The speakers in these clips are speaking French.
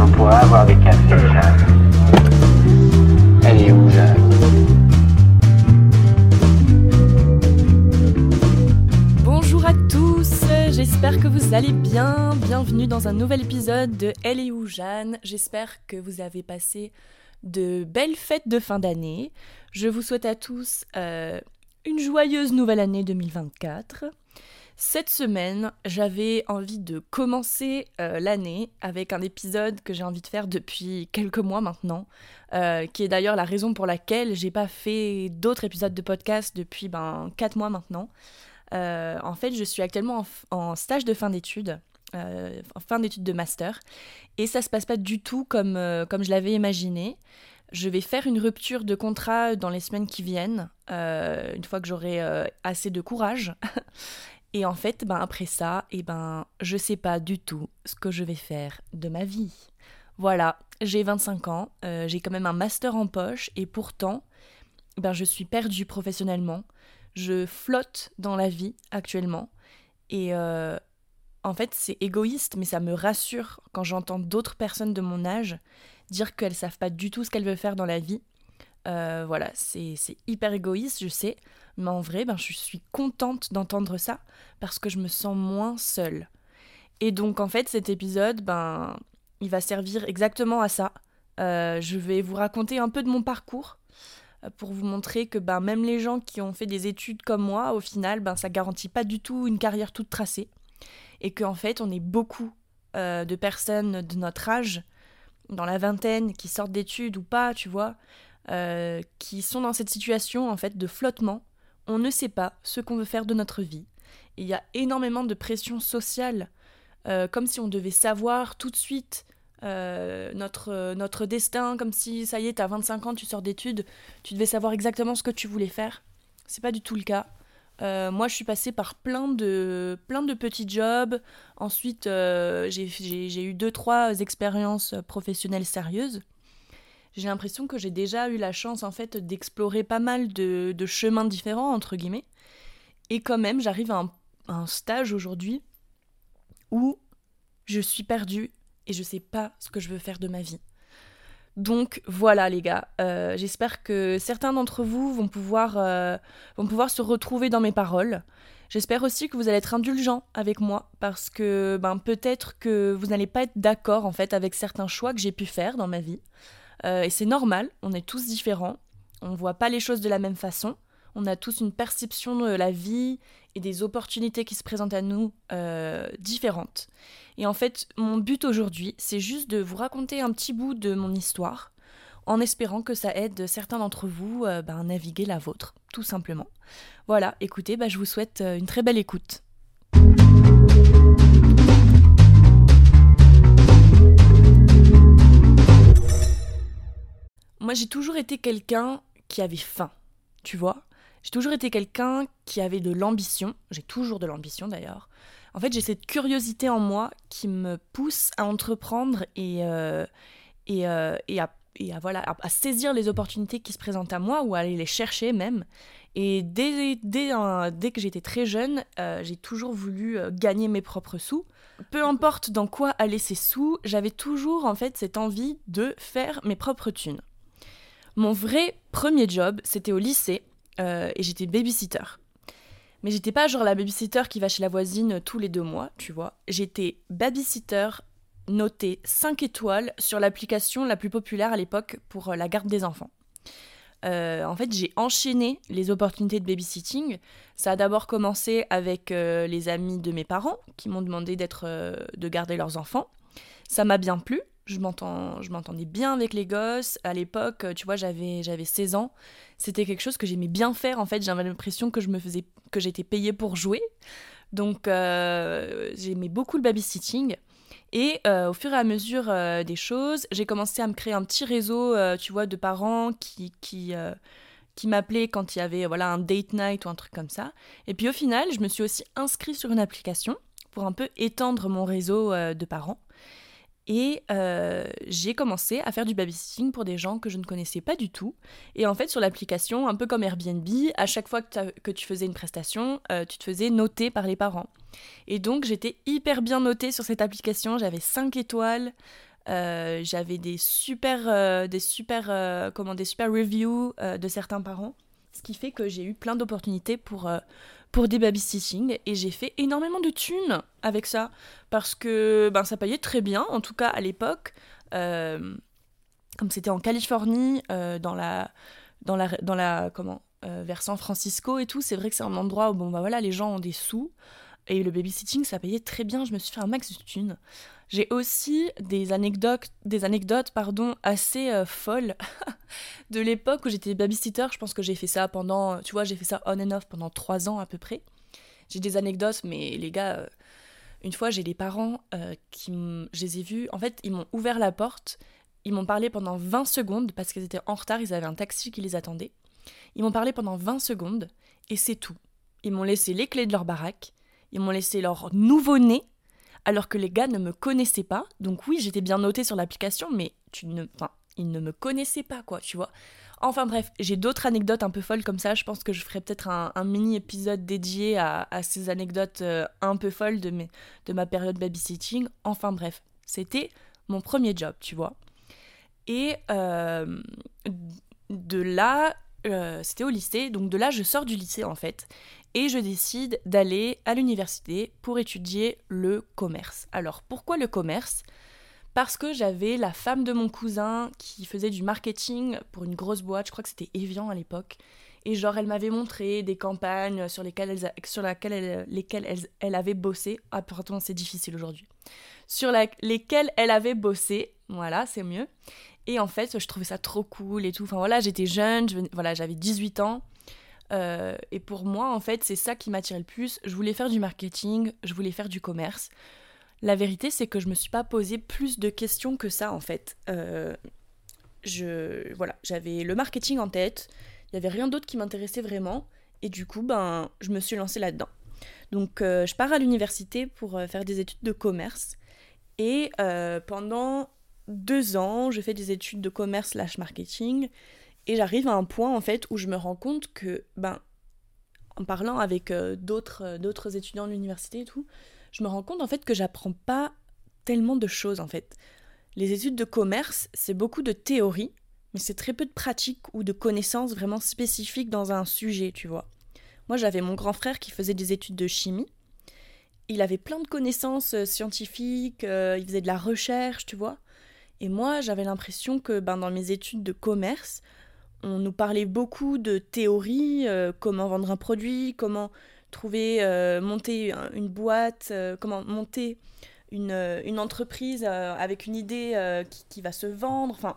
On pourrait avoir des cafés. Elle est où, Jeanne? Bonjour à tous, j'espère que vous allez bien. Bienvenue dans un nouvel épisode de Elle est où Jeanne? J'espère que vous avez passé de belles fêtes de fin d'année. Je vous souhaite à tous euh, une joyeuse nouvelle année 2024. Cette semaine, j'avais envie de commencer euh, l'année avec un épisode que j'ai envie de faire depuis quelques mois maintenant, euh, qui est d'ailleurs la raison pour laquelle j'ai pas fait d'autres épisodes de podcast depuis ben, 4 mois maintenant. Euh, en fait, je suis actuellement en, stage de fin d'études, en fin d'études de master, et ça se passe pas du tout comme, comme je l'avais imaginé. Je vais faire une rupture de contrat dans les semaines qui viennent, une fois que j'aurai assez de courage. Et en fait, ben après ça, et eh ben, je sais pas du tout ce que je vais faire de ma vie. Voilà, j'ai 25 ans, euh, j'ai quand même un master en poche et pourtant, ben je suis perdue professionnellement. Je flotte dans la vie actuellement et euh, en fait, c'est égoïste, mais ça me rassure quand j'entends d'autres personnes de mon âge dire qu'elles savent pas du tout ce qu'elles veulent faire dans la vie. Euh, voilà, c'est hyper égoïste, je sais, mais en vrai, ben, je suis contente d'entendre ça parce que je me sens moins seule. Et donc, en fait, cet épisode, ben, il va servir exactement à ça. Euh, je vais vous raconter un peu de mon parcours euh, pour vous montrer que ben, même les gens qui ont fait des études comme moi, au final, ben, ça garantit pas du tout une carrière toute tracée. Et qu'en fait, on est beaucoup de personnes de notre âge, dans la vingtaine, qui sortent d'études ou pas, tu vois, qui sont dans cette situation en fait de flottement on ne sait pas ce qu'on veut faire de notre vie. Il y a énormément de pression sociale, euh, comme si on devait savoir tout de suite euh, notre, notre destin, comme si ça y est, t'as 25 ans, tu sors d'études, tu devais savoir exactement ce que tu voulais faire. C'est pas du tout le cas. Euh, moi, je suis passée par plein de, plein de petits jobs. Ensuite, j'ai eu deux, trois expériences professionnelles sérieuses j'ai l'impression que j'ai déjà eu la chance en fait d'explorer pas mal de, chemins différents entre guillemets. Et quand même, j'arrive à, un, stage aujourd'hui où je suis perdue et je sais pas ce que je veux faire de ma vie. Donc voilà les gars, euh, j'espère que certains d'entre vous vont pouvoir, euh, vont pouvoir se retrouver dans mes paroles. J'espère aussi que vous allez être indulgents avec moi parce que ben, peut-être que vous n'allez pas être d'accord en fait avec certains choix que j'ai pu faire dans ma vie. Euh, et c'est normal, on est tous différents, on ne voit pas les choses de la même façon, on a tous une perception de la vie et des opportunités qui se présentent à nous euh, différentes. Et en fait, mon but aujourd'hui, c'est juste de vous raconter un petit bout de mon histoire, en espérant que ça aide certains d'entre vous euh, bah, à naviguer la vôtre, tout simplement. Voilà, écoutez, bah, je vous souhaite une très belle écoute. Moi, j'ai toujours été quelqu'un qui avait faim, tu vois. J'ai toujours été quelqu'un qui avait de l'ambition. J'ai toujours de l'ambition d'ailleurs. En fait, j'ai cette curiosité en moi qui me pousse à entreprendre et, euh, et, euh, et, à, voilà, à, saisir les opportunités qui se présentent à moi ou à aller les chercher même. Et dès, dès, dès que j'étais très jeune, euh, j'ai toujours voulu gagner mes propres sous. Peu importe dans quoi aller ces sous, j'avais toujours en fait cette envie de faire mes propres thunes. Mon vrai premier job, c'était au lycée euh, et j'étais babysitter. Mais j'étais pas genre la babysitter qui va chez la voisine tous les deux mois, tu vois. J'étais babysitter notée 5 étoiles sur l'application la plus populaire à l'époque pour euh, la garde des enfants. Euh, en fait, j'ai enchaîné les opportunités de babysitting. Ça a d'abord commencé avec les amis de mes parents qui m'ont demandé d'être, de garder leurs enfants. Ça m'a bien plu je m'entendais bien avec les gosses. À l'époque, tu vois, j'avais, j'avais 16 ans. C'était quelque chose que j'aimais bien faire. En fait, j'avais l'impression que je me faisais, que j'étais payée pour jouer. Donc, euh, j'aimais beaucoup le babysitting. Et euh, au fur et à mesure euh, des choses, j'ai commencé à me créer un petit réseau, tu vois, de parents qui, qui, qui m'appelaient quand il y avait voilà, un date night ou un truc comme ça. Et puis au final, je me suis aussi inscrite sur une application pour un peu étendre mon réseau de parents. Et euh, j'ai commencé à faire du babysitting pour des gens que je ne connaissais pas du tout. Et en fait, sur l'application, un peu comme Airbnb, à chaque fois que, tu faisais une prestation, euh, tu te faisais noter par les parents. Et donc, j'étais hyper bien notée sur cette application. J'avais 5 étoiles. Euh, j'avais des super, des super, comment, des super reviews de certains parents, ce qui fait que j'ai eu plein d'opportunités pour pour des babysitting et j'ai fait énormément de thunes avec ça parce que ben ça payait très bien en tout cas à l'époque comme c'était en Californie dans la dans la dans la comment vers San Francisco et tout c'est vrai que c'est un endroit où bon bah voilà les gens ont des sous et le babysitting, ça payait très bien, je me suis fait un max de thunes. J'ai aussi des anecdotes, des anecdotes pardon, assez euh, folles de l'époque où j'étais babysitter. Je pense que j'ai fait ça pendant, tu vois, j'ai fait ça on and off pendant trois ans à peu près. J'ai des anecdotes, mais les gars, euh, une fois, j'ai des parents euh, qui, je les ai vus, en fait, ils m'ont ouvert la porte, ils m'ont parlé pendant 20 secondes parce qu'ils étaient en retard, ils avaient un taxi qui les attendait. Ils m'ont parlé pendant 20 secondes et c'est tout. Ils m'ont laissé les clés de leur baraque ils m'ont laissé leur nouveau-né, alors que les gars ne me connaissaient pas. Donc oui, j'étais bien notée sur l'application, mais ils ne me connaissaient pas, quoi, tu vois. Enfin bref, j'ai d'autres anecdotes un peu folles comme ça. Je pense que je ferai peut-être un, mini épisode dédié à, ces anecdotes euh, un peu folles de, mes, de ma période babysitting. Enfin bref, c'était mon premier job, tu vois. Et euh, de là, euh, c'était au lycée, donc de là je sors du lycée en fait et je décide d'aller à l'université pour étudier le commerce. Alors pourquoi le commerce? Parce que j'avais la femme de mon cousin qui faisait du marketing pour une grosse boîte, je crois que c'était Evian à l'époque. Et genre, elle m'avait montré des campagnes sur lesquelles elle, sur laquelle lesquelles elle, avait bossé. Ah, pourtant, c'est difficile aujourd'hui. Sur lesquelles elle avait bossé. Voilà, c'est mieux. Et en fait, je trouvais ça trop cool et tout. Enfin voilà, j'étais jeune, voilà, j'avais 18 ans. Euh, et pour moi, en fait, c'est ça qui m'attirait le plus. Je voulais faire du marketing, je voulais faire du commerce. La vérité, c'est que je me suis pas posé plus de questions que ça, en fait. Euh, je, voilà, j'avais le marketing en tête. Il y avait rien d'autre qui m'intéressait vraiment. Et du coup, ben, je me suis lancée là-dedans. Donc, euh, je pars à l'université pour faire des études de commerce. Et pendant deux ans, je fais des études de commerce slash marketing. Et j'arrive à un point en fait où je me rends compte que, ben, en parlant avec euh, d'autres, euh, d'autres étudiants de l'université et tout, je me rends compte en fait que j'apprends pas tellement de choses en fait. Les études de commerce, c'est beaucoup de théorie, mais c'est très peu de pratique ou de connaissances vraiment spécifiques dans un sujet, tu vois. Moi, j'avais mon grand frère qui faisait des études de chimie. Il avait plein de connaissances euh, scientifiques, il faisait de la recherche, tu vois. Et moi, j'avais l'impression que ben, dans mes études de commerce, on nous parlait beaucoup de théories, euh, comment vendre un produit, comment trouver, euh, monter une boîte, euh, comment monter une, entreprise avec une idée qui, va se vendre. Enfin,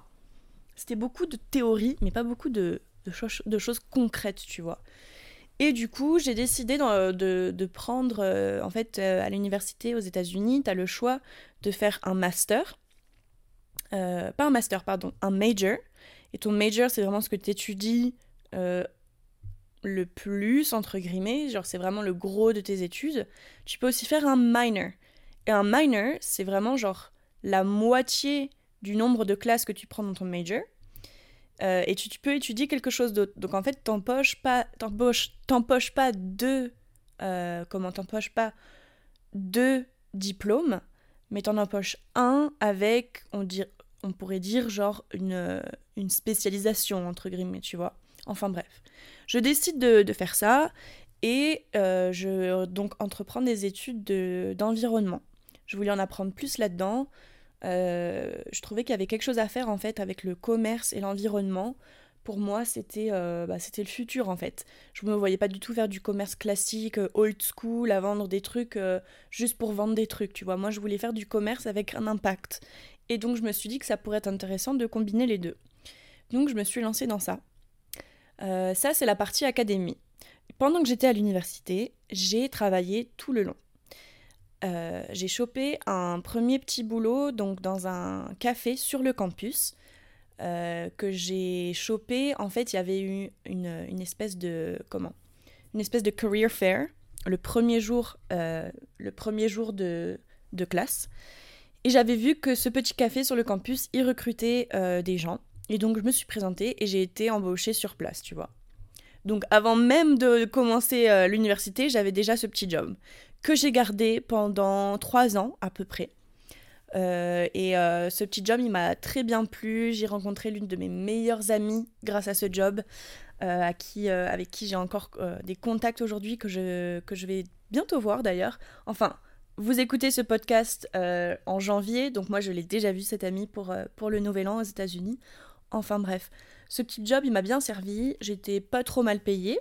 c'était beaucoup de théories, mais pas beaucoup de, de, choses concrètes, tu vois. Et du coup, j'ai décidé de, de, prendre, en fait, à l'université aux États-Unis, tu as le choix de faire un master. pas un master, pardon, un major. Et ton major, c'est vraiment ce que tu étudies euh, le plus, entre guillemets, genre c'est vraiment le gros de tes études. Tu peux aussi faire un minor. Et un minor, c'est vraiment genre la moitié du nombre de classes que tu prends dans ton major. Euh, et tu, peux étudier quelque chose d'autre. Donc en fait, t'empoches pas, pas deux, euh, comment t'empoches pas deux diplômes, mais t'en empoches un avec, on, dit, on pourrait dire genre une, une spécialisation, entre guillemets, tu vois. Enfin bref. Je décide de, faire ça et euh, je donc entreprends des études d'environnement. je voulais en apprendre plus là-dedans. Euh, je trouvais qu'il y avait quelque chose à faire en fait avec le commerce et l'environnement. Pour moi, c'était euh, bah, c'était le futur en fait. Je me voyais pas du tout faire du commerce classique, old school, à vendre des trucs juste pour vendre des trucs, tu vois. Moi, je voulais faire du commerce avec un impact. Et donc, je me suis dit que ça pourrait être intéressant de combiner les deux. Donc, je me suis lancée dans ça. Euh, ça, c'est la partie académie. Pendant que j'étais à l'université, j'ai travaillé tout le long. Euh, j'ai chopé un premier petit boulot donc dans un café sur le campus euh, que j'ai chopé. En fait, il y avait eu une, espèce de comment? Une espèce de career fair le premier jour, le premier jour de, de classe. Et j'avais vu que ce petit café sur le campus, il recrutait euh, des gens. Et donc je me suis présentée et j'ai été embauchée sur place, tu vois. Donc avant même de commencer euh, l'université, j'avais déjà ce petit job que j'ai gardé pendant trois ans à peu près. et ce petit job, il m'a très bien plu. J'ai rencontré l'une de mes meilleures amies grâce à ce job, avec qui j'ai encore des contacts aujourd'hui que je, que je vais bientôt voir d'ailleurs. Enfin, vous écoutez ce podcast en janvier, donc moi je l'ai déjà vu cette amie pour, pour le Nouvel An aux États-Unis. Enfin bref, ce petit job il m'a bien servi, j'étais pas trop mal payée.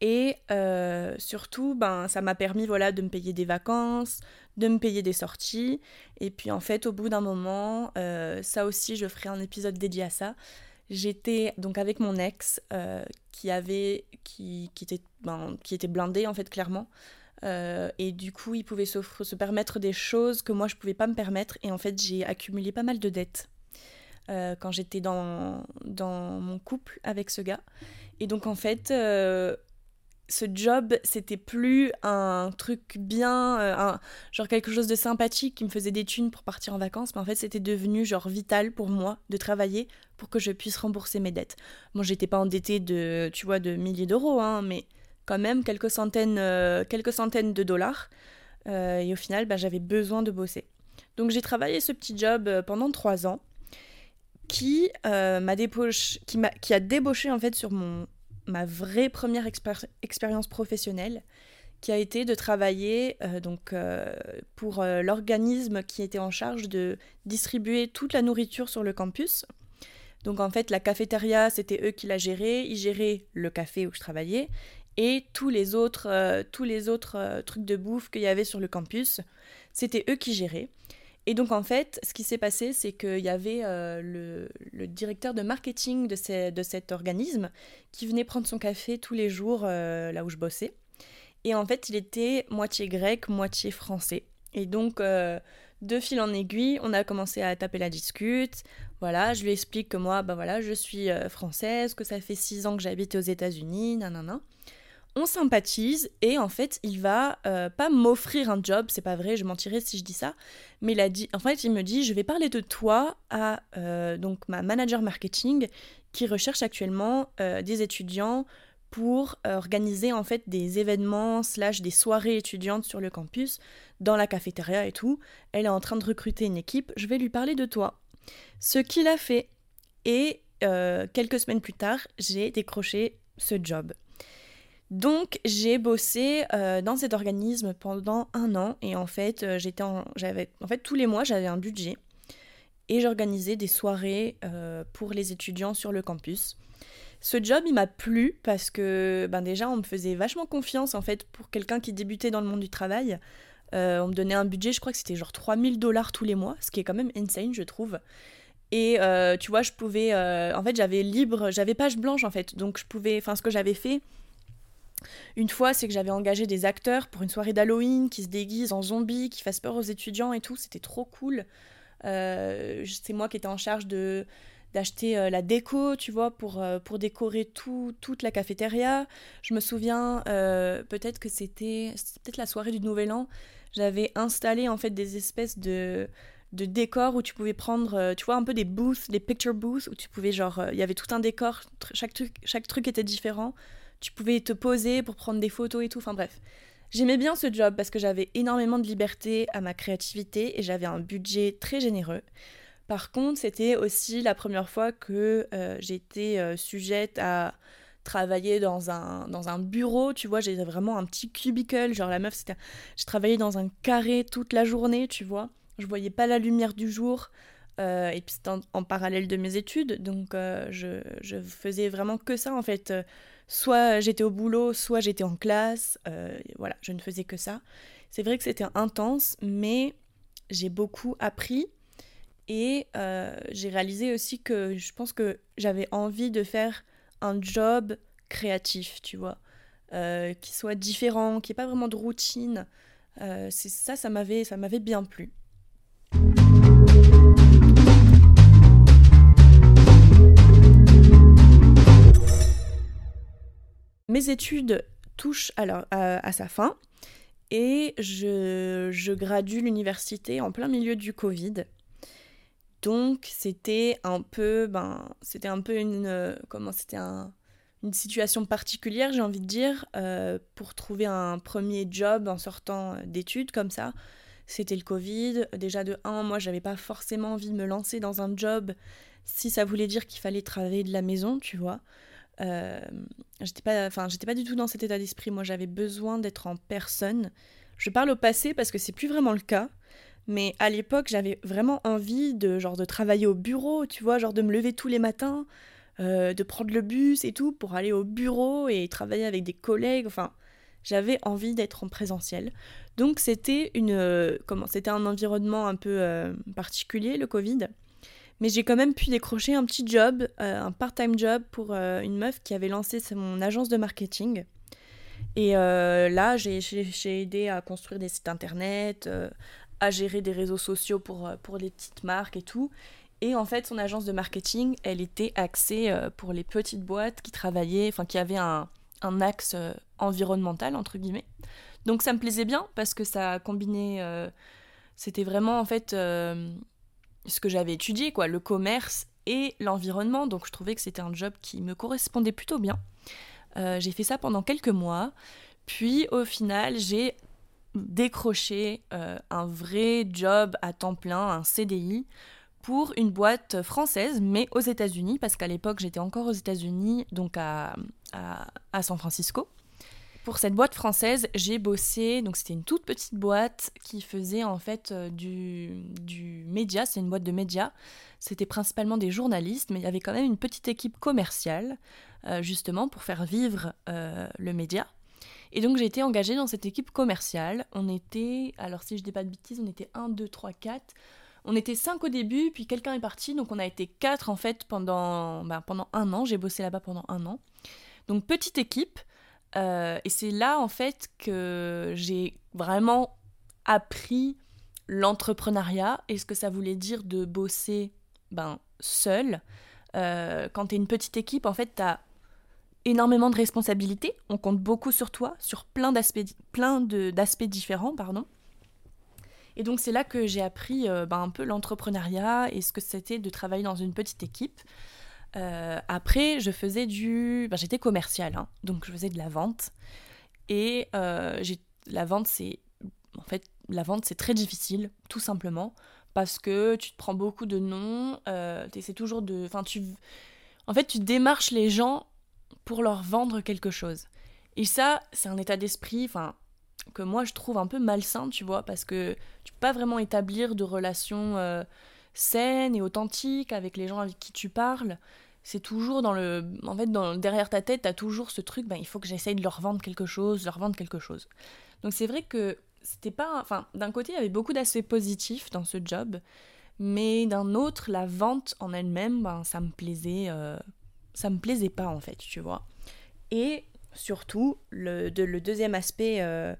Et euh, surtout, ben, ça m'a permis voilà, de me payer des vacances, de me payer des sorties. Et puis en fait, au bout d'un moment, euh, ça aussi, je ferai un épisode dédié à ça. J'étais donc avec mon ex euh, qui avait qui, qui, était, ben, qui était blindé en fait clairement. Et du coup, il pouvait se, permettre des choses que moi je pouvais pas me permettre. Et en fait, j'ai accumulé pas mal de dettes quand j'étais dans, dans mon couple avec ce gars. Et donc en fait, ce job, c'était plus un truc bien, euh, un, genre quelque chose de sympathique qui me faisait des thunes pour partir en vacances, mais en fait c'était devenu genre vital pour moi de travailler pour que je puisse rembourser mes dettes. Bon, j'étais pas endettée de, tu vois, de milliers d'euros, hein, mais quand même quelques centaines, euh, quelques centaines de dollars. Euh, et au final, bah, j'avais besoin de bosser. Donc j'ai travaillé ce petit job pendant trois ans qui m'a qui, qui a débauché en fait sur mon ma vraie première expérience professionnelle qui a été de travailler euh, donc, euh, pour euh, l'organisme qui était en charge de distribuer toute la nourriture sur le campus. Donc en fait, la cafétéria, c'était eux qui la géraient. Ils géraient le café où je travaillais et tous les autres, tous les autres trucs de bouffe qu'il y avait sur le campus, c'était eux qui géraient. Et donc en fait, ce qui s'est passé, c'est qu'il y avait euh, le, directeur de marketing de, cet organisme qui venait prendre son café tous les jours euh, là où je bossais. Et en fait, il était moitié grec, moitié français. Et donc, euh, de fil en aiguille, on a commencé à taper la discute. Voilà, je lui explique que moi, bah voilà, je suis française, que ça fait six ans que j'habite aux États-Unis, nanana on sympathise et en fait il va euh, pas m'offrir un job, c'est pas vrai, je mentirais si je dis ça, mais il a dit, en fait il me dit je vais parler de toi à euh, donc ma manager marketing qui recherche actuellement euh, des étudiants pour organiser en fait des événements slash des soirées étudiantes sur le campus, dans la cafétéria et tout. Elle est en train de recruter une équipe, je vais lui parler de toi. Ce qu'il a fait et quelques semaines plus tard, j'ai décroché ce job. Donc j'ai bossé euh, dans cet organisme pendant un an et en fait euh, j'étais j'avais en fait tous les mois j'avais un budget et j'organisais des soirées euh, pour les étudiants sur le campus. Ce job il m'a plu parce que ben déjà on me faisait vachement confiance en fait pour quelqu'un qui débutait dans le monde du travail. on me donnait un budget je crois que c'était genre 3000 dollars tous les mois ce qui est quand même insane je trouve. Et tu vois je pouvais en fait j'avais libre j'avais page blanche en fait donc je pouvais enfin ce que j'avais fait une fois, c'est que j'avais engagé des acteurs pour une soirée d'Halloween qui se déguisent en zombies, qui fassent peur aux étudiants et tout. C'était trop cool. Euh, c'est moi qui étais en charge de d'acheter euh, la déco, tu vois, pour, euh, pour décorer tout, toute la cafétéria. Je me souviens, peut-être que c'était peut-être la soirée du Nouvel An, j'avais installé en fait des espèces de, de décors où tu pouvais prendre, tu vois, un peu des booths, des picture booths, où tu pouvais, genre, il y avait tout un décor, chaque truc, chaque truc était différent tu pouvais te poser pour prendre des photos et tout. Enfin bref. J'aimais bien ce job parce que j'avais énormément de liberté à ma créativité et j'avais un budget très généreux. Par contre, c'était aussi la première fois que euh, j'étais euh, sujette à travailler dans un, dans un bureau, tu vois, j'étais vraiment un petit cubicle, genre la meuf, c'était... Je travaillais dans un carré toute la journée, tu vois, je voyais pas la lumière du jour, euh, et puis c'était en, parallèle de mes études, donc je, je, faisais vraiment que ça, en fait, soit j'étais au boulot, soit j'étais en classe. Euh, voilà, je ne faisais que ça. C'est vrai que c'était intense, mais j'ai beaucoup appris et euh, j'ai réalisé aussi que je pense que j'avais envie de faire un job créatif, tu vois, euh, qui soit différent, qui n'ait pas vraiment de routine. c'est ça, ça m'avait, ça m'avait bien plu. Mes études touchent alors à, sa fin et je, je gradue l'université en plein milieu du Covid. Donc c'était un peu, ben, c'était un peu une, comment c'était une situation particulière, j'ai envie de dire, euh, pour trouver un premier job en sortant d'études comme ça. c'était le Covid. Déjà de un, moi j'avais pas forcément envie de me lancer dans un job si ça voulait dire qu'il fallait travailler de la maison, tu vois. Euh, j'étais pas, enfin j'étais pas du tout dans cet état d'esprit. Moi j'avais besoin d'être en personne. Je parle au passé parce que c'est plus vraiment le cas. Mais à l'époque, j'avais vraiment envie de genre de travailler au bureau, tu vois, genre de me lever tous les matins, euh, de prendre le bus et tout pour aller au bureau et travailler avec des collègues. Enfin, j'avais envie d'être en présentiel. Donc c'était une euh, comment c'était un environnement un peu particulier le Covid. Mais j'ai quand même pu décrocher un petit job, un part-time job pour une meuf qui avait lancé son agence de marketing. Et là, j'ai aidé à construire des sites internet, à gérer des réseaux sociaux pour, pour les petites marques et tout. Et en fait, son agence de marketing, elle était axée euh, pour les petites boîtes qui travaillaient, enfin qui avaient un, un axe euh, environnemental, entre guillemets. Donc ça me plaisait bien parce que ça combinait. Euh, c'était vraiment en fait ce que j'avais étudié, quoi, le commerce et l'environnement. Donc je trouvais que c'était un job qui me correspondait plutôt bien. j'ai fait ça pendant quelques mois. Puis au final, j'ai décroché un vrai job à temps plein, un CDI, pour une boîte française, mais aux États-Unis, parce qu'à l'époque j'étais encore aux États-Unis, donc à, San Francisco. Pour cette boîte française, j'ai bossé, donc c'était une toute petite boîte qui faisait en fait euh, du, du média, c'est une boîte de médias. C'était principalement des journalistes, mais il y avait quand même une petite équipe commerciale, euh, justement, pour faire vivre euh, le média. Et donc j'ai été engagée dans cette équipe commerciale. On était, alors si je dis pas de bêtises, on était 1, 2, 3, 4. On était cinq au début, puis quelqu'un est parti, donc on a été quatre en fait pendant, ben, pendant un an. J'ai bossé là-bas pendant un an. Donc petite équipe. Euh, et c'est là en fait que j'ai vraiment appris l'entrepreneuriat et ce que ça voulait dire de bosser ben, seul. Euh, quand tu es une petite équipe, en fait, tu as énormément de responsabilités. On compte beaucoup sur toi, sur plein d'aspects différents. pardon. Et donc c'est là que j'ai appris euh, ben, un peu l'entrepreneuriat et ce que c'était de travailler dans une petite équipe. Euh, après, je faisais du... Ben, j'étais commerciale, hein. donc je faisais de la vente. Et euh, la vente, c'est... En fait, la vente, c'est très difficile, tout simplement, parce que tu te prends beaucoup de noms, tu essaies toujours de... Enfin, tu... En fait, tu démarches les gens pour leur vendre quelque chose. Et ça, c'est un état d'esprit, que moi je trouve un peu malsain, tu vois, parce que tu peux pas vraiment établir de relations euh, saines et authentiques avec les gens avec qui tu parles. C'est toujours dans le. En fait, derrière ta tête, tu as toujours ce truc, ben, il faut que j'essaye de leur vendre quelque chose, leur vendre quelque chose. Donc c'est vrai que c'était pas. Enfin, d'un côté, il y avait beaucoup d'aspects positifs dans ce job, mais d'un autre, la vente en elle-même, ben, ça me plaisait. Euh, ça me plaisait pas, en fait, tu vois. Et surtout, le, le deuxième aspect. Euh,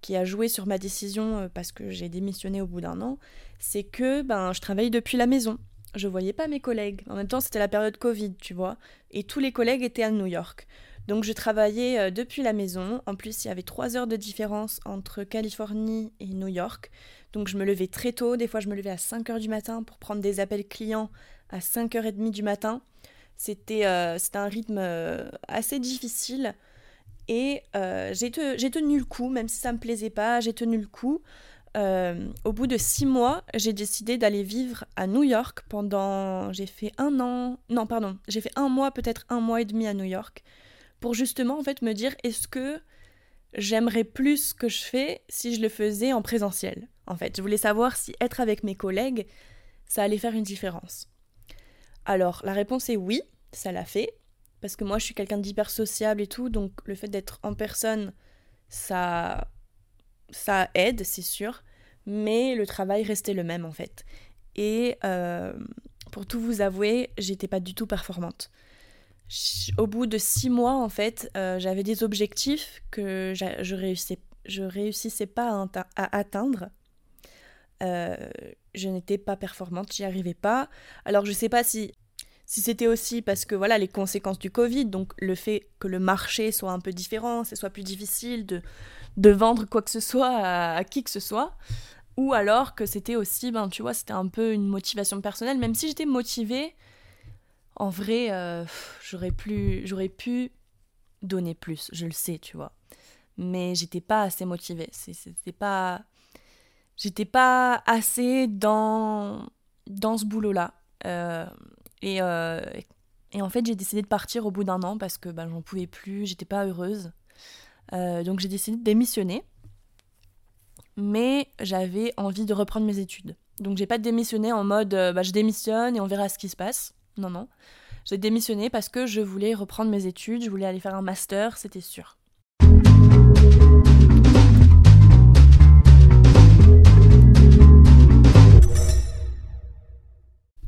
qui a joué sur ma décision euh, parce que j'ai démissionné au bout d'un an, c'est que ben, je travaillais depuis la maison. Je voyais pas mes collègues. En même temps, c'était la période Covid, tu vois. Et tous les collègues étaient à New York. Donc je travaillais euh, depuis la maison. En plus, il y avait trois heures de différence entre Californie et New York. Donc je me levais très tôt. Des fois, je me levais à 5 heures du matin pour prendre des appels clients à 5h30 du matin. C'était euh, un rythme assez difficile. Et euh, j'ai tenu le coup, même si ça me plaisait pas, j'ai tenu le coup. Euh, au bout de six mois, j'ai décidé d'aller vivre à New York pendant. J'ai fait un an. Non, pardon. J'ai fait un mois, peut-être un mois et demi à New York. Pour justement, en fait, me dire est-ce que j'aimerais plus ce que je fais si je le faisais en présentiel En fait, je voulais savoir si être avec mes collègues, ça allait faire une différence. Alors, la réponse est oui, ça l'a fait parce que moi je suis quelqu'un d'hyper sociable et tout, donc le fait d'être en personne, ça, ça aide, c'est sûr, mais le travail restait le même en fait. Et euh, pour tout vous avouer, j'étais pas du tout performante. Au bout de six mois, en fait, euh, j'avais des objectifs que je réussissais, réussissais pas à, atteindre. Euh, je n'étais pas performante, j'y arrivais pas. Alors je sais pas si si c'était aussi parce que voilà les conséquences du Covid, donc le fait que le marché soit un peu différent, ce soit plus difficile de, de vendre quoi que ce soit à, qui que ce soit, ou alors que c'était aussi, ben tu vois, c'était un peu une motivation personnelle, même si j'étais motivée, en vrai, euh, j'aurais j'aurais pu donner plus, je le sais, tu vois, mais j'étais pas assez motivée, c'était pas j'étais pas assez dans, dans ce boulot-là. et, et en fait, j'ai décidé de partir au bout d'un an parce que ben, j'en pouvais plus, j'étais pas heureuse. Donc j'ai décidé de démissionner. Mais j'avais envie de reprendre mes études. Donc j'ai pas démissionné en mode bah, je démissionne et on verra ce qui se passe. Non, non. J'ai démissionné parce que je voulais reprendre mes études, je voulais aller faire un master, c'était sûr.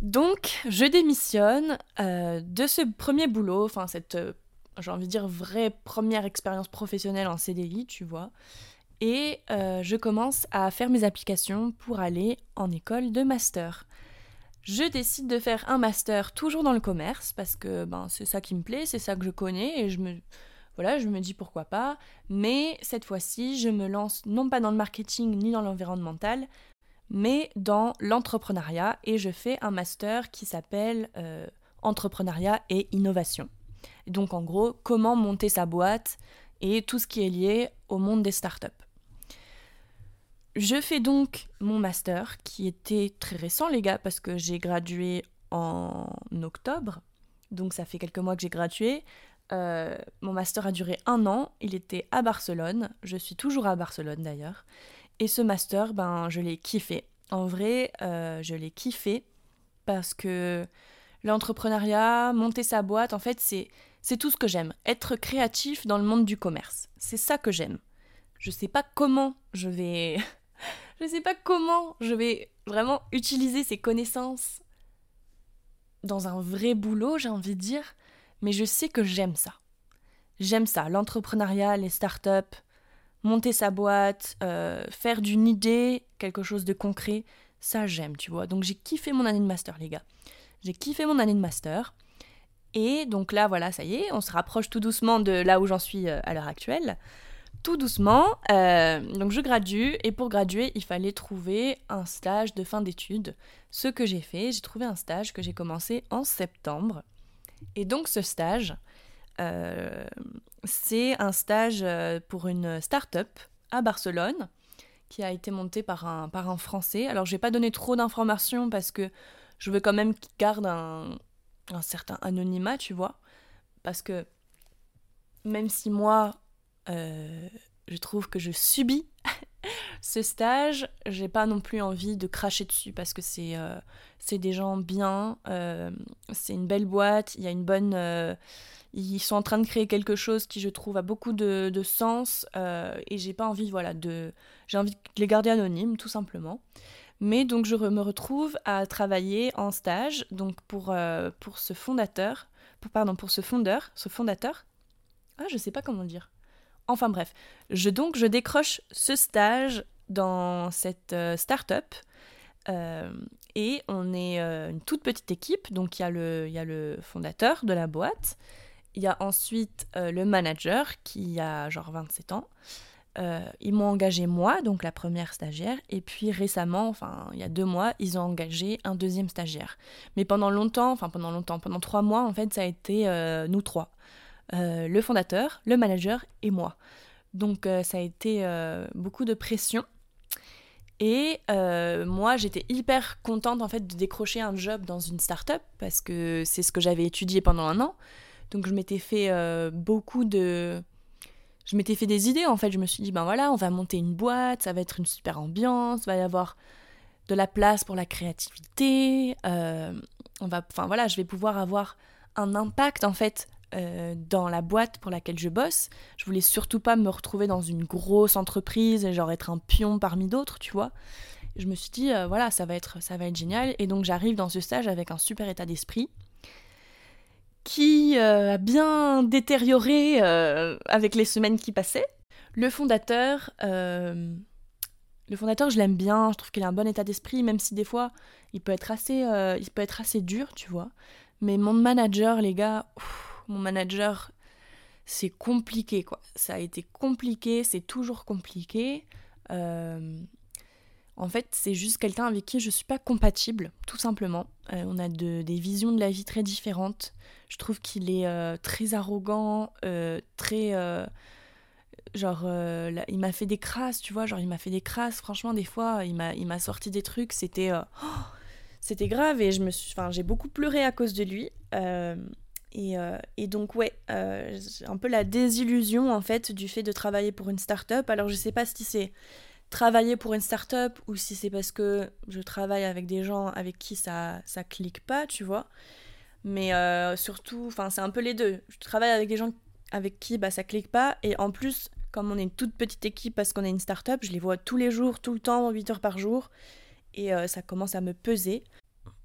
Donc, je démissionne euh, de ce premier boulot, enfin cette, euh, j'ai envie de dire, vraie première expérience professionnelle en CDI, tu vois. Et euh, je commence à faire mes applications pour aller en école de master je décide de faire un master toujours dans le commerce parce que ben, c'est ça qui me plaît, c'est ça que je connais et je me, voilà, je me dis pourquoi pas. Mais cette fois-ci, je me lance non pas dans le marketing ni dans l'environnemental, mais dans l'entrepreneuriat et je fais un master qui s'appelle euh, entrepreneuriat et innovation. Donc en gros, comment monter sa boîte et tout ce qui est lié au monde des startups. Je fais donc mon master, qui était très récent, les gars, parce que j'ai gradué en octobre. Donc ça fait quelques mois que j'ai gradué. Euh, mon master a duré un an. Il était à Barcelone. Je suis toujours à Barcelone d'ailleurs. Et ce master, ben, je l'ai kiffé. En vrai, euh, je l'ai kiffé parce que l'entrepreneuriat, monter sa boîte, en fait, c'est, c'est tout ce que j'aime. Être créatif dans le monde du commerce. C'est ça que j'aime. Je sais pas comment je vais je sais pas comment je vais vraiment utiliser ces connaissances dans un vrai boulot, j'ai envie de dire, mais je sais que j'aime ça. J'aime ça, l'entrepreneuriat, les startups, monter sa boîte, euh, faire d'une idée quelque chose de concret, ça j'aime, tu vois. Donc j'ai kiffé mon année de master, les gars. J'ai kiffé mon année de master. Et donc là, voilà, ça y est, on se rapproche tout doucement de là où j'en suis euh, à l'heure actuelle tout doucement. Euh, donc je gradue et pour graduer, il fallait trouver un stage de fin d'études. Ce que j'ai fait, j'ai trouvé un stage que j'ai commencé en septembre. Et donc ce stage, euh, c'est un stage pour une start-up à Barcelone qui a été montée par un, par un Français. Alors je vais pas donner trop d'informations parce que je veux quand même qu'il garde un, certain anonymat, tu vois. Parce que même si moi, euh, je trouve que je subis ce stage. J'ai pas non plus envie de cracher dessus parce que c'est euh, des gens bien, euh, c'est une belle boîte, il y a une bonne. ils sont en train de créer quelque chose qui, je trouve, a beaucoup de, de sens et j'ai pas envie, voilà, de. J'ai envie de les garder anonymes, tout simplement. Mais donc, je me retrouve à travailler en stage donc pour, pour ce fondateur, pour, pardon, pour ce fondeur, ce fondateur. Ah, je sais pas comment dire Enfin bref, je, donc je décroche ce stage dans cette euh, start-up. Euh, et on est euh, une toute petite équipe, donc il y, a le, y a le fondateur de la boîte, il y a ensuite le manager qui a genre 27 ans, ils m'ont engagé moi, donc la première stagiaire, et puis récemment, enfin il y a deux mois, ils ont engagé un deuxième stagiaire. Mais pendant longtemps, enfin pendant longtemps, pendant trois mois, en fait, ça a été nous trois. Euh, le fondateur, le manager et moi. Donc euh, ça a été euh, beaucoup de pression. Et moi, j'étais hyper contente en fait de décrocher un job dans une start-up parce que c'est ce que j'avais étudié pendant un an. Donc je m'étais fait beaucoup de je m'étais fait des idées en fait. Je me suis dit, ben voilà, on va monter une boîte, ça va être une super ambiance, va y avoir de la place pour la créativité. on va, enfin voilà, je vais pouvoir avoir un impact en fait euh, dans la boîte pour laquelle je bosse. Je voulais surtout pas me retrouver dans une grosse entreprise et genre être un pion parmi d'autres, tu vois. Je me suis dit, euh, voilà, ça va, être, ça va être génial. Et donc j'arrive dans ce stage avec un super état d'esprit qui euh, a bien détérioré avec les semaines qui passaient. Le fondateur, le fondateur, je l'aime bien. Je trouve qu'il a un bon état d'esprit, même si des fois, il peut être assez, il peut être assez dur, tu vois. Mais mon manager, les gars, mon manager, c'est compliqué, quoi. Ça a été compliqué, c'est toujours compliqué. Euh, en fait, c'est juste quelqu'un avec qui je suis pas compatible, tout simplement. Euh, on a des visions de la vie très différentes. Je trouve qu'il est euh, très arrogant, très genre, il m'a fait des crasses, tu vois, genre, il m'a fait des crasses. Franchement, des fois, il m'a sorti des trucs, c'était. Oh, c'était grave et je me j'ai beaucoup pleuré à cause de lui. Et, et, donc, ouais, un peu la désillusion, en fait, du fait de travailler pour une start-up. Alors, je sais pas si c'est travailler pour une start-up ou si c'est parce que je travaille avec des gens avec qui ça, ça clique pas, tu vois. Mais euh, surtout, enfin, c'est un peu les deux. Je travaille avec des gens avec qui bah, ça clique pas. Et en plus, comme on est une toute petite équipe parce qu'on est une start-up, je les vois tous les jours, tout le temps, 8 heures par jour. Et euh, ça commence à me peser.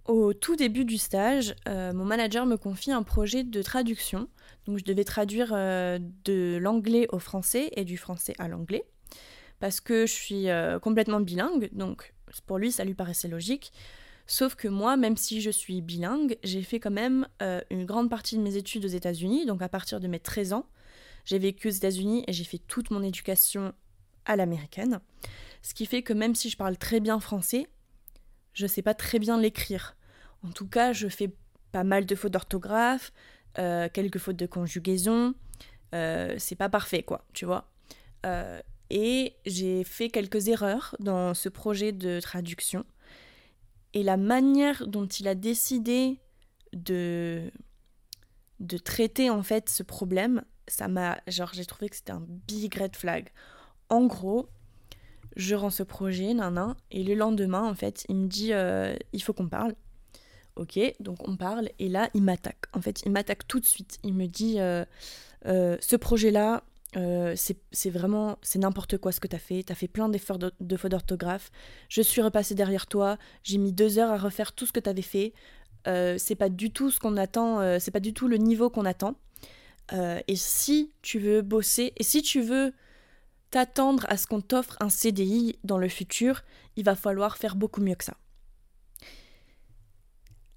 Au tout début du stage, euh, mon manager me confie un projet de traduction. Donc je devais traduire de l'anglais au français et du français à l'anglais parce que je suis euh, complètement bilingue, donc pour lui ça lui paraissait logique. Sauf que moi, même si je suis bilingue, j'ai fait quand même euh, une grande partie de mes études aux États-Unis, donc à partir de mes 13 ans, j'ai vécu aux États-Unis et j'ai fait toute mon éducation à l'américaine. Ce qui fait que même si je parle très bien français, je ne sais pas très bien l'écrire. En tout cas, je fais pas mal de fautes d'orthographe, euh, quelques fautes de conjugaison. c'est pas parfait, quoi, tu vois. Et j'ai fait quelques erreurs dans ce projet de traduction. Et la manière dont il a décidé de, traiter en fait ce problème, ça m'a. Genre, j'ai trouvé que c'était un big red flag. En gros, je rends ce projet, nan, et le lendemain, en fait, il me dit euh, il faut qu'on parle. Ok, donc on parle, et là, il m'attaque. En fait, il m'attaque tout de suite. Il me dit euh, euh, ce projet-là, euh, c'est vraiment, c'est n'importe quoi ce que t'as fait. T'as fait plein d'efforts de, de d'orthographe. Je suis repassée derrière toi. J'ai mis deux heures à refaire tout ce que t'avais fait. Euh, c'est pas du tout ce qu'on attend. Euh, c'est pas du tout le niveau qu'on attend. et si tu veux bosser, et si tu veux t'attendre à ce qu'on t'offre un CDI dans le futur, il va falloir faire beaucoup mieux que ça.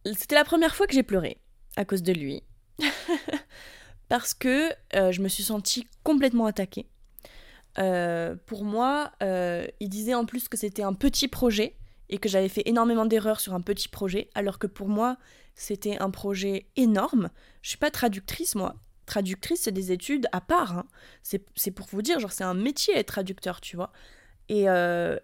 C'était la première fois que j'ai pleuré à cause de lui. parce que euh, je me suis sentie complètement attaquée. Euh, pour moi, euh, il disait en plus que c'était un petit projet et que j'avais fait énormément d'erreurs sur un petit projet, alors que pour moi, c'était un projet énorme. Je suis pas traductrice, moi. Traductrice, c'est des études à part. Hein. C'est pour vous dire, genre, c'est un métier être traducteur, tu vois. Et,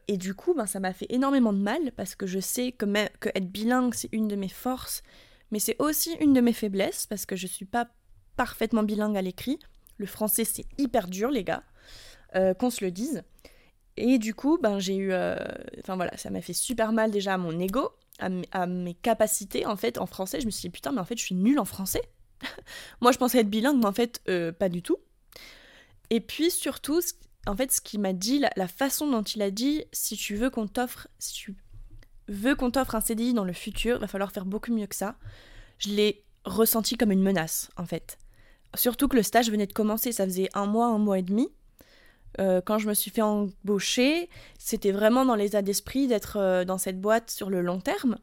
et, du coup, ben, ça m'a fait énormément de mal parce que je sais que, que être bilingue, c'est une de mes forces, mais c'est aussi une de mes faiblesses parce que je suis pas parfaitement bilingue à l'écrit. Le français, c'est hyper dur, les gars, euh, qu'on se le dise. Et du coup, ben, j'ai eu. Euh, enfin voilà, ça m'a fait super mal déjà à mon ego, à, mes capacités. En fait, en français, je me suis dit, putain, mais en fait, je suis nulle en français. Moi, je pensais être bilingue, mais en fait, euh, pas du tout. Et puis, surtout, en fait, ce qu'il m'a dit, la, la, façon dont il a dit, si tu veux qu'on t'offre. Si tu veux qu'on t'offre un CDI dans le futur, il va falloir faire beaucoup mieux que ça. Je l'ai ressenti comme une menace, en fait. Surtout que le stage venait de commencer, ça faisait un mois, un mois et demi. Euh, quand je me suis fait embaucher, c'était vraiment dans l'état d'esprit d'être euh, dans cette boîte sur le long terme.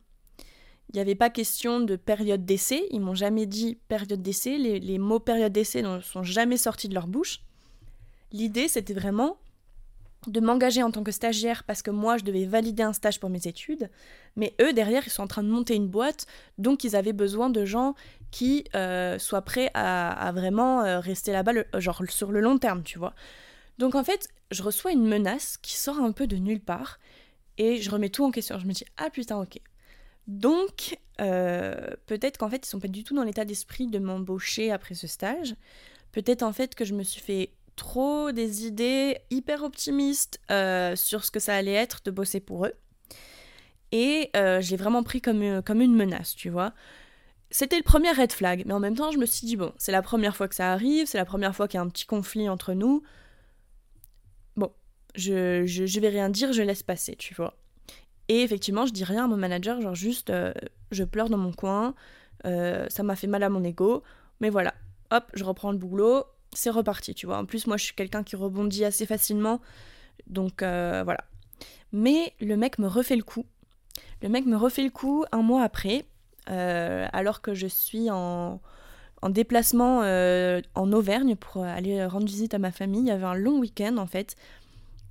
Il n'y avait pas question de période d'essai, ils m'ont jamais dit période d'essai, les, les mots période d'essai ne sont jamais sortis de leur bouche. L'idée, c'était vraiment de m'engager en tant que stagiaire parce que moi je devais valider un stage pour mes études, mais eux derrière ils sont en train de monter une boîte, donc ils avaient besoin de gens qui euh, soient prêts à, vraiment euh, rester là-bas, genre sur le long terme, tu vois. Donc en fait, je reçois une menace qui sort un peu de nulle part et je remets tout en question. Je me dis ah putain ok. Donc euh, peut-être qu'en fait ils sont pas du tout dans l'état d'esprit de m'embaucher après ce stage. Peut-être en fait que je me suis fait trop des idées hyper optimistes euh, sur ce que ça allait être de bosser pour eux. Et euh, je l'ai vraiment pris comme, euh, comme une menace, tu vois. C'était le premier red flag, mais en même temps, je me suis dit, bon, c'est la première fois que ça arrive, c'est la première fois qu'il y a un petit conflit entre nous. Bon, je, je, vais rien dire, je laisse passer, tu vois. Et effectivement, je dis rien à mon manager, genre juste, je pleure dans mon coin, ça m'a fait mal à mon ego, mais voilà, hop, je reprends le boulot, c'est reparti, tu vois. En plus, moi, je suis quelqu'un qui rebondit assez facilement. Donc, euh, voilà. Mais le mec me refait le coup. Le mec me refait le coup un mois après, euh, alors que je suis en, déplacement euh, en Auvergne pour aller rendre visite à ma famille. Il y avait un long week-end, en fait.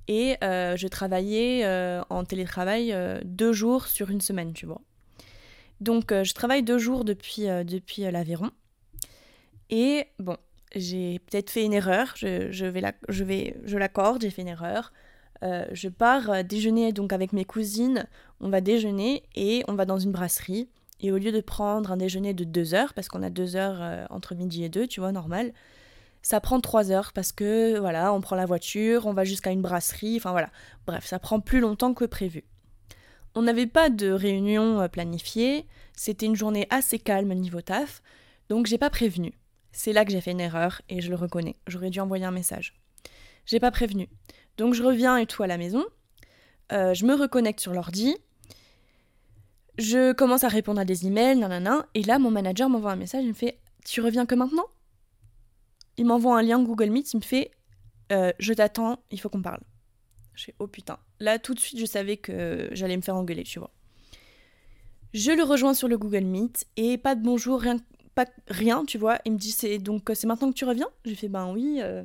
Et je travaillais en télétravail deux jours sur une semaine, tu vois. Donc, je travaille deux jours depuis, depuis l'Aveyron. Et bon, j'ai peut-être fait une erreur, je, vais la, je vais, je l'accorde, j'ai fait une erreur. Euh, je pars euh, déjeuner donc avec mes cousines, on va déjeuner et on va dans une brasserie. Et au lieu de prendre un déjeuner de 2 heures, parce qu'on a 2 heures euh, entre midi et 2, tu vois, normal, ça prend 3 heures parce que voilà, on prend la voiture, on va jusqu'à une brasserie, enfin voilà. Bref, ça prend plus longtemps que prévu. On n'avait pas de réunion planifiée, c'était une journée assez calme niveau taf, donc j'ai pas prévenu. C'est là que j'ai fait une erreur et je le reconnais. J'aurais dû envoyer un message. J'ai pas prévenu. Donc je reviens et tout à la maison. Euh, je me reconnecte sur l'ordi. Je commence à répondre à des emails, nanana. Et là, mon manager m'envoie un message. Il me fait Tu reviens que maintenant? Il m'envoie un lien Google Meet. Il me fait euh, Je t'attends, il faut qu'on parle. Je fais Oh putain. Là, tout de suite, je savais que j'allais me faire engueuler, tu vois. Je le rejoins sur le Google Meet et pas de bonjour, rien, pas rien, tu vois. Il me dit c'est donc c'est maintenant que tu reviens? J'ai fait ben oui. Euh.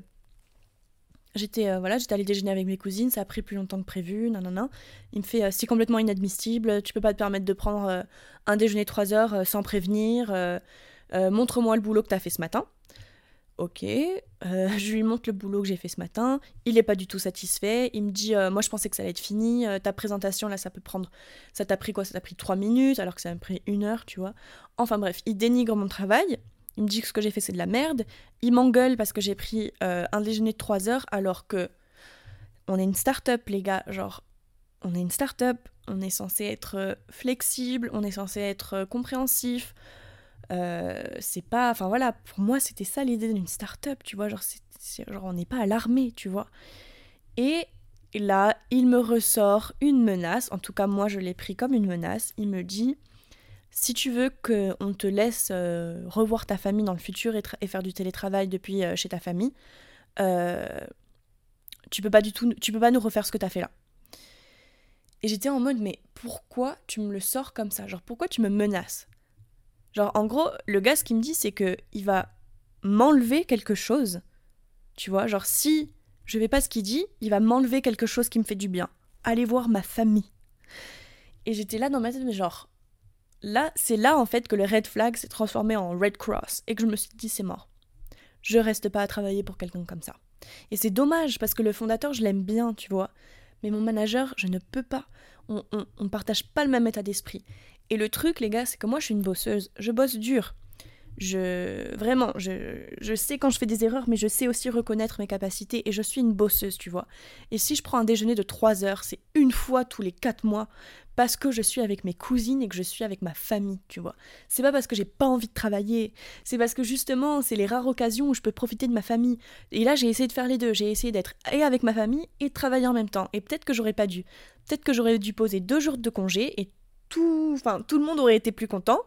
J'étais euh, voilà, j'étais allée déjeuner avec mes cousines, ça a pris plus longtemps que prévu, non. Il me fait euh, c'est complètement inadmissible, tu peux pas te permettre de prendre un déjeuner trois heures sans prévenir. Montre-moi le boulot que t'as fait ce matin. Ok, je lui montre le boulot que j'ai fait ce matin. Il n'est pas du tout satisfait. Il me dit Moi, je pensais que ça allait être fini. ta présentation, là, ça peut prendre. Ça t'a pris quoi? Ça t'a pris trois minutes, alors que ça m'a pris une heure, tu vois. Enfin bref, il dénigre mon travail. Il me dit que ce que j'ai fait, c'est de la merde. Il m'engueule parce que j'ai pris un déjeuner de trois heures, alors que. On est une start-up, les gars. Genre, on est une start-up. On est censé être flexible. On est censé être compréhensif. Euh, c'est pas. Enfin voilà, pour moi, c'était ça l'idée d'une start-up, tu vois. Genre, genre on n'est pas à l'armée, tu vois. Et là, il me ressort une menace. En tout cas, moi, je l'ai pris comme une menace. Il me dit si tu veux qu'on te laisse euh, revoir ta famille dans le futur et, faire du télétravail depuis euh, chez ta famille, tu peux pas du tout, tu peux pas nous refaire ce que tu as fait là. Et j'étais en mode mais pourquoi tu me le sors comme ça? Genre pourquoi tu me menaces? Genre, en gros, le gars, ce qu'il me dit, c'est que il va m'enlever quelque chose. Tu vois, genre, si je vais pas ce qu'il dit, il va m'enlever quelque chose qui me fait du bien. Aller voir ma famille. Et j'étais là dans ma tête, mais genre, là, c'est là en fait que le red flag s'est transformé en red cross et que je me suis dit, c'est mort. Je reste pas à travailler pour quelqu'un comme ça. Et c'est dommage parce que le fondateur, je l'aime bien, tu vois. Mais mon manager, je ne peux pas. On, on, on partage pas le même état d'esprit. Et le truc, les gars, c'est que moi, je suis une bosseuse. Je bosse dur. Je vraiment, je, je, sais quand je fais des erreurs, mais je sais aussi reconnaître mes capacités et je suis une bosseuse, tu vois. Et si je prends un déjeuner de 3 heures, c'est une fois tous les 4 mois parce que je suis avec mes cousines et que je suis avec ma famille, tu vois. C'est pas parce que j'ai pas envie de travailler, c'est parce que justement, c'est les rares occasions où je peux profiter de ma famille. Et là, j'ai essayé de faire les deux. J'ai essayé d'être et avec ma famille et travailler en même temps. Et peut-être que j'aurais pas dû. Peut-être que j'aurais dû poser deux jours de congé et tout, enfin, tout le monde aurait été plus content.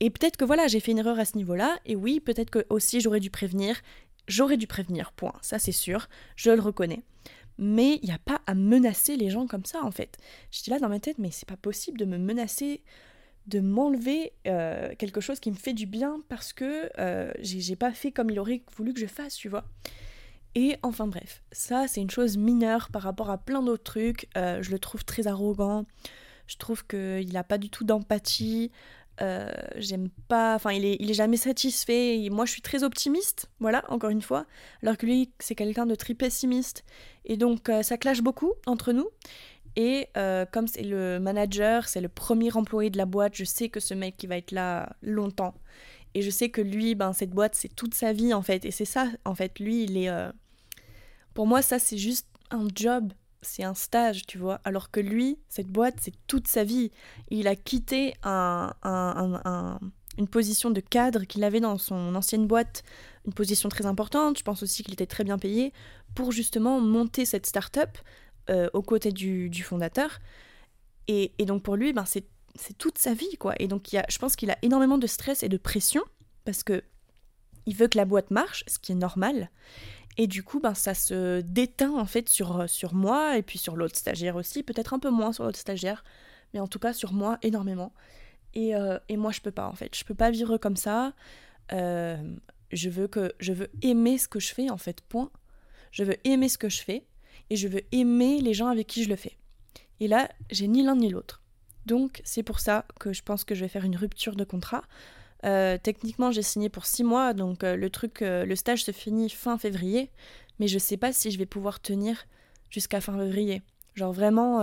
Et peut-être que voilà, j'ai fait une erreur à ce niveau-là. Et oui, peut-être que aussi j'aurais dû prévenir. J'aurais dû prévenir, point. Ça, c'est sûr. Je le reconnais. Mais il n'y a pas à menacer les gens comme ça, en fait. J'étais là dans ma tête, mais c'est pas possible de me menacer, de m'enlever euh, quelque chose qui me fait du bien parce que euh, j'ai pas fait comme il aurait voulu que je fasse, tu vois. Et enfin bref, ça c'est une chose mineure par rapport à plein d'autres trucs. Euh, je le trouve très arrogant. Je trouve qu'il n'a pas du tout d'empathie. Euh, j'aime pas. Enfin, il est, il est jamais satisfait. moi, je suis très optimiste, voilà, encore une fois. Alors que lui, c'est quelqu'un de très pessimiste. Et donc, euh, ça clash beaucoup entre nous. Et euh, comme c'est le manager, c'est le premier employé de la boîte, je sais que ce mec, qui va être là longtemps. Et je sais que lui, ben, cette boîte, c'est toute sa vie, en fait. Et c'est ça, en fait. Lui, il est. Pour moi, ça, c'est juste un job c'est un stage, tu vois. Alors que lui, cette boîte, c'est toute sa vie. Il a quitté un, une position de cadre qu'il avait dans son ancienne boîte, une position très importante. Je pense aussi qu'il était très bien payé pour justement monter cette start-up euh, aux côtés du, fondateur. Et, donc pour lui, ben c'est toute sa vie, quoi. Et donc il y a, je pense qu'il a énormément de stress et de pression parce que il veut que la boîte marche, ce qui est normal. Et du coup, ben, ça se déteint en fait sur, euh, sur moi et puis sur l'autre stagiaire aussi, peut-être un peu moins sur l'autre stagiaire, mais en tout cas sur moi énormément. Et, euh, et, moi, je peux pas en fait. Je peux pas vivre comme ça. Euh, je veux que je veux aimer ce que je fais en fait. Point. Je veux aimer ce que je fais et je veux aimer les gens avec qui je le fais. Et là, j'ai ni l'un ni l'autre. Donc, c'est pour ça que je pense que je vais faire une rupture de contrat. Euh, techniquement, j'ai signé pour six mois, donc euh, le truc, le stage se finit fin février, mais je sais pas si je vais pouvoir tenir jusqu'à fin février. Genre vraiment,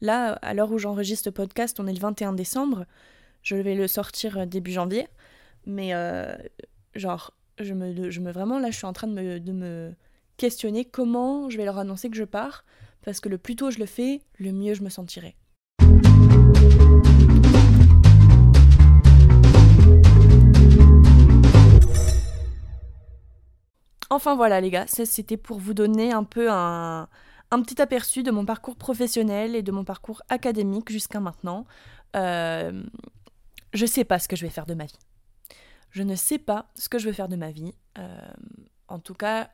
là, à l'heure où j'enregistre le podcast, on est le 21 décembre, je vais le sortir début janvier, mais genre, je me, je me vraiment là, je suis en train de me, de me questionner comment je vais leur annoncer que je pars, parce que le plus tôt je le fais, le mieux je me sentirai. Enfin voilà les gars, c'était pour vous donner un peu un, petit aperçu de mon parcours professionnel et de mon parcours académique jusqu'à maintenant. Euh, je sais pas ce que je vais faire de ma vie. Je ne sais pas ce que je vais faire de ma vie. Euh, en tout cas,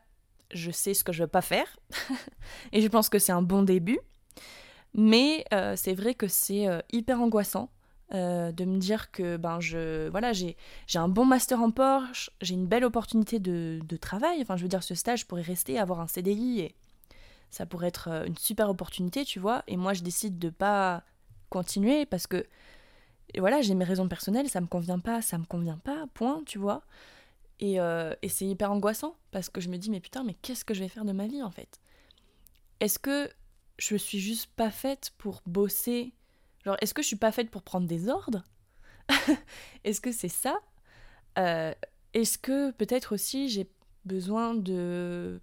je sais ce que je veux pas faire. et je pense que c'est un bon début. Mais euh, c'est vrai que c'est euh, hyper angoissant euh, de me dire que ben je voilà j'ai un bon master en Porsche, j'ai une belle opportunité de, de, travail. Enfin je veux dire ce stage pourrait rester, avoir un CDI et ça pourrait être une super opportunité, tu vois. Et moi je décide de pas continuer parce que voilà j'ai mes raisons personnelles, ça me convient pas, ça me convient pas, point, tu vois. Euh, et, c'est hyper angoissant parce que je me dis, mais putain, mais qu'est-ce que je vais faire de ma vie en fait? Est-ce que je suis juste pas faite pour bosser Genre, est-ce que je suis pas faite pour prendre des ordres? Est-ce que c'est ça? Euh, Est-ce que peut-être aussi j'ai besoin de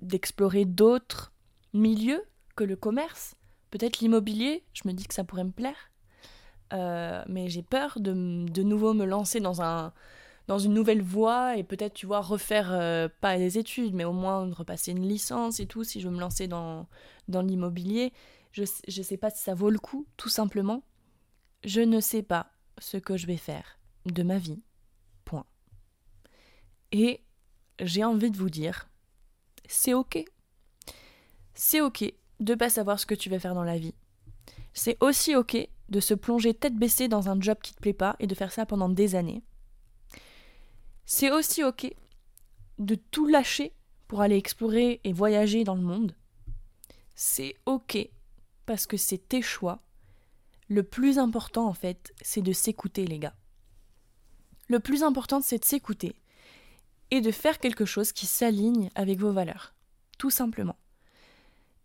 d'explorer d'autres milieux que le commerce? Peut-être l'immobilier, je me dis que ça pourrait me plaire. Euh, mais j'ai peur de, de nouveau me lancer dans un, dans une nouvelle voie et peut-être, tu vois, refaire euh, pas des études, mais au moins repasser une licence et tout, si je veux me lancer dans, dans l'immobilier. Je ne sais pas si ça vaut le coup, tout simplement. Je ne sais pas ce que je vais faire de ma vie. Point. Et j'ai envie de vous dire, c'est ok. C'est ok de pas savoir ce que tu vas faire dans la vie. C'est aussi ok de se plonger tête baissée dans un job qui te plaît pas et de faire ça pendant des années. C'est aussi ok de tout lâcher pour aller explorer et voyager dans le monde. C'est ok parce que c'est tes choix. Le plus important en fait, c'est de s'écouter les gars. Le plus important c'est de s'écouter et de faire quelque chose qui s'aligne avec vos valeurs. Tout simplement.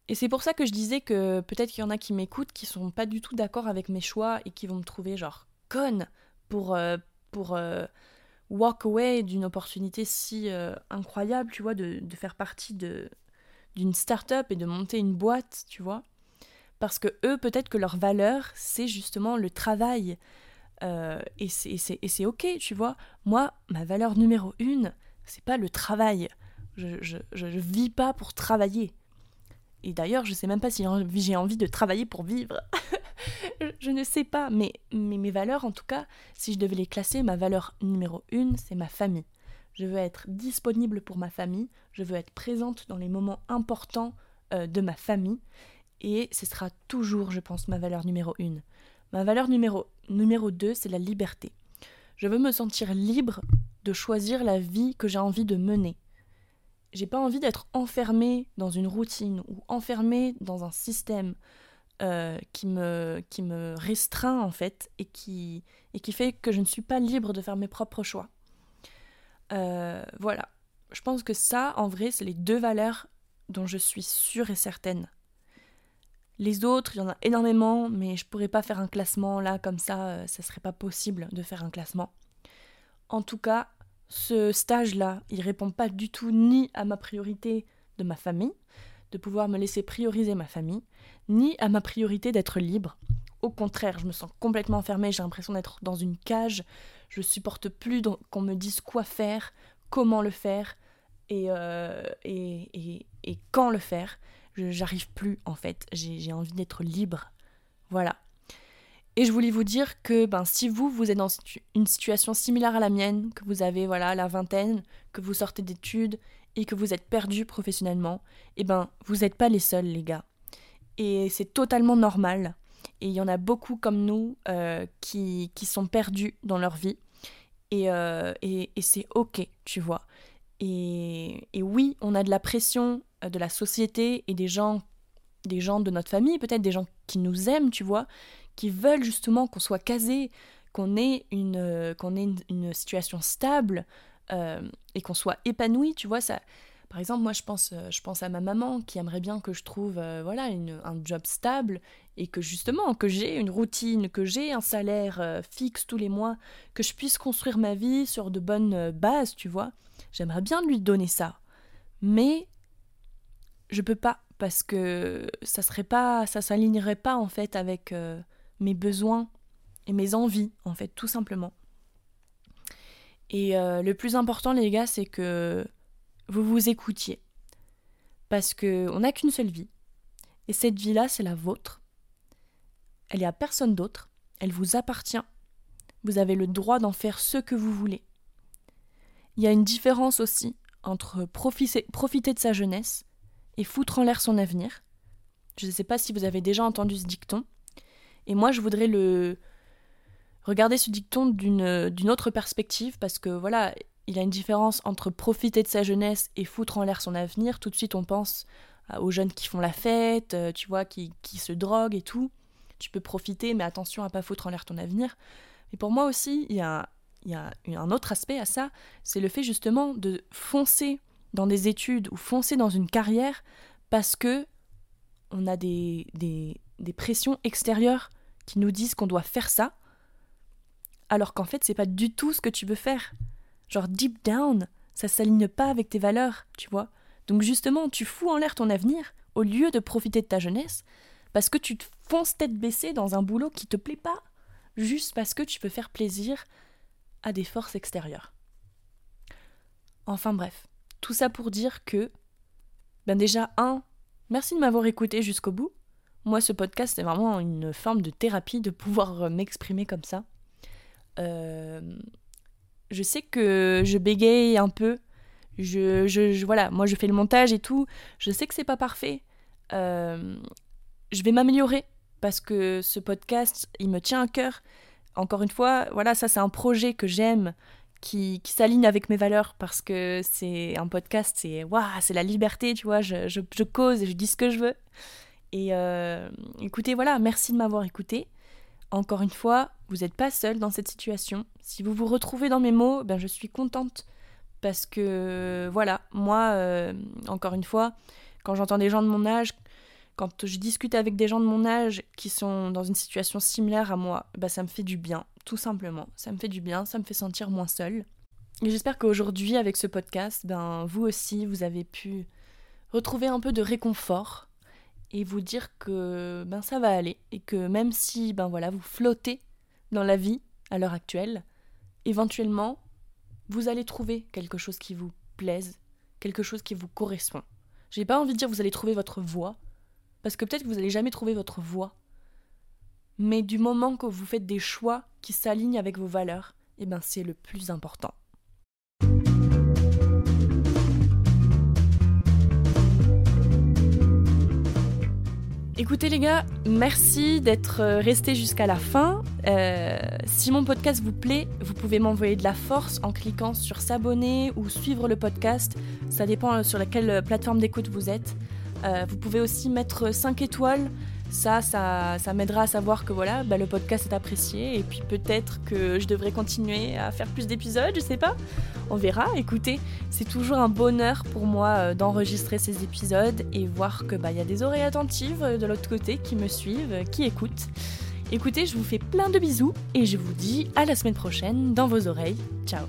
Et c'est pour ça que je disais que peut-être qu'il y en a qui m'écoutent qui sont pas du tout d'accord avec mes choix et qui vont me trouver genre conne pour, euh, pour euh, walk away d'une opportunité si euh, incroyable, tu vois, de, faire partie d'une start-up et de monter une boîte, tu vois. Parce que eux, peut-être que leur valeur, c'est justement le travail. Euh, et c'est ok, tu vois. Moi, ma valeur numéro une, c'est pas le travail. Je, je, je, vis pas pour travailler. Et d'ailleurs, je sais même pas si j'ai envie de travailler pour vivre. je ne sais pas, mais, mes valeurs, en tout cas, si je devais les classer, ma valeur numéro une, c'est ma famille. Je veux être disponible pour ma famille, je veux être présente dans les moments importants euh, de ma famille, et ce sera toujours, je pense, ma valeur numéro une. Ma valeur numéro, numéro deux, c'est la liberté. Je veux me sentir libre de choisir la vie que j'ai envie de mener. J'ai pas envie d'être enfermée dans une routine ou enfermée dans un système. Euh, qui, me, qui me restreint en fait et qui, et qui fait que je ne suis pas libre de faire mes propres choix. Euh, voilà. Je pense que ça, en vrai, c'est les deux valeurs dont je suis sûre et certaine. Les autres, il y en a énormément, mais je pourrais pas faire un classement là comme ça, euh, ça serait pas possible de faire un classement. En tout cas, ce stage-là, il répond pas du tout ni à ma priorité de ma famille, de pouvoir me laisser prioriser ma famille, ni à ma priorité d'être libre. Au contraire, je me sens complètement enfermée, j'ai l'impression d'être dans une cage, je supporte plus qu'on me dise quoi faire, comment le faire et, euh, et, et, quand le faire. J'arrive plus en fait, j'ai envie d'être libre. Voilà. Et je voulais vous dire que ben, si vous, vous êtes dans une situation similaire à la mienne, que vous avez voilà la vingtaine, que vous sortez d'études et que vous êtes perdu professionnellement, eh ben vous n'êtes pas les seuls les gars. Et c'est totalement normal. Et il y en a beaucoup comme nous euh, qui, qui, sont perdus dans leur vie. Et, euh, et, et c'est ok, tu vois. Et, et, oui, on a de la pression de la société et des gens, des gens de notre famille, peut-être des gens qui nous aiment, tu vois, qui veulent justement qu'on soit casé, qu'on ait une, qu'on ait une, situation stable et qu'on soit épanoui, tu vois, ça, par exemple, moi, je pense, euh, je pense à ma maman qui aimerait bien que je trouve euh, voilà, un job stable et que justement, que j'ai une routine, que j'ai un salaire euh, fixe tous les mois, que je puisse construire ma vie sur de bonnes bases, tu vois. J'aimerais bien lui donner ça. Mais je peux pas parce que ça serait pas ça s'alignerait pas en fait avec mes besoins et mes envies en fait tout simplement. Et le plus important les gars, c'est que vous vous écoutiez. Parce qu'on n'a qu'une seule vie. Et cette vie-là, c'est la vôtre. Elle est à personne d'autre. Elle vous appartient. Vous avez le droit d'en faire ce que vous voulez. Il y a une différence aussi entre profiter de sa jeunesse et foutre en l'air son avenir. Je ne sais pas si vous avez déjà entendu ce dicton. Et moi, je voudrais le regarder ce dicton d'une autre perspective parce que voilà, il y a une différence entre profiter de sa jeunesse et foutre en l'air son avenir. Tout de suite, on pense aux jeunes qui font la fête, euh, tu vois, qui, se droguent et tout. Tu peux profiter, mais attention à pas foutre en l'air ton avenir. Mais pour moi aussi, il y a, y a un autre aspect à ça, c'est le fait justement de foncer dans des études ou foncer dans une carrière parce que on a des, des, des pressions extérieures qui nous disent qu'on doit faire ça, alors qu'en fait, c'est pas du tout ce que tu veux faire. Genre deep down, ça s'aligne pas avec tes valeurs, tu vois. Donc justement, tu fous en l'air ton avenir au lieu de profiter de ta jeunesse parce que tu te fonces tête baissée dans un boulot qui te plaît pas, juste parce que tu peux faire plaisir à des forces extérieures. Enfin bref, tout ça pour dire que, ben déjà, un, merci de m'avoir écouté jusqu'au bout. Moi, ce podcast, c'est vraiment une forme de thérapie de pouvoir m'exprimer comme ça. Euh, je sais que je bégaye un peu. Je, je, voilà, moi je fais le montage et tout. Je sais que c'est pas parfait. Euh, je vais m'améliorer parce que ce podcast, il me tient à cœur. Encore une fois, voilà, ça c'est un projet que j'aime, qui, qui s'aligne avec mes valeurs parce que c'est un podcast, c'est waouh, c'est la liberté, tu vois. Je, je, je, cause et je dis ce que je veux. Et euh, écoutez, voilà, merci de m'avoir écouté. Encore une fois, vous n'êtes pas seul dans cette situation. Si vous vous retrouvez dans mes mots, ben je suis contente. Parce que, voilà, moi, euh, encore une fois, quand j'entends des gens de mon âge, quand je discute avec des gens de mon âge qui sont dans une situation similaire à moi, ben ça me fait du bien, tout simplement. Ça me fait du bien, ça me fait sentir moins seule. Et j'espère qu'aujourd'hui, avec ce podcast, ben, vous aussi, vous avez pu retrouver un peu de réconfort et vous dire que ben ça va aller et que même si ben voilà vous flottez dans la vie à l'heure actuelle, éventuellement vous allez trouver quelque chose qui vous plaise, quelque chose qui vous correspond. J'ai pas envie de dire vous allez trouver votre voie parce que peut-être que vous allez jamais trouver votre voie. Mais du moment que vous faites des choix qui s'alignent avec vos valeurs, eh ben c'est le plus important. Écoutez les gars, merci d'être euh, restés jusqu'à la fin. Euh, si mon podcast vous plaît, vous pouvez m'envoyer de la force en cliquant sur s'abonner ou suivre le podcast. Ça dépend euh, sur laquelle plateforme d'écoute vous êtes. Vous pouvez aussi mettre 5 étoiles ça, ça, ça m'aidera à savoir que voilà, bah, le podcast est apprécié et puis peut-être que je devrais continuer à faire plus d'épisodes, je sais pas. On verra. Écoutez, c'est toujours un bonheur pour moi euh, d'enregistrer ces épisodes et voir que bah il y a des oreilles attentives euh, de l'autre côté qui me suivent, euh, qui écoutent. Écoutez, je vous fais plein de bisous et je vous dis à la semaine prochaine dans vos oreilles. Ciao.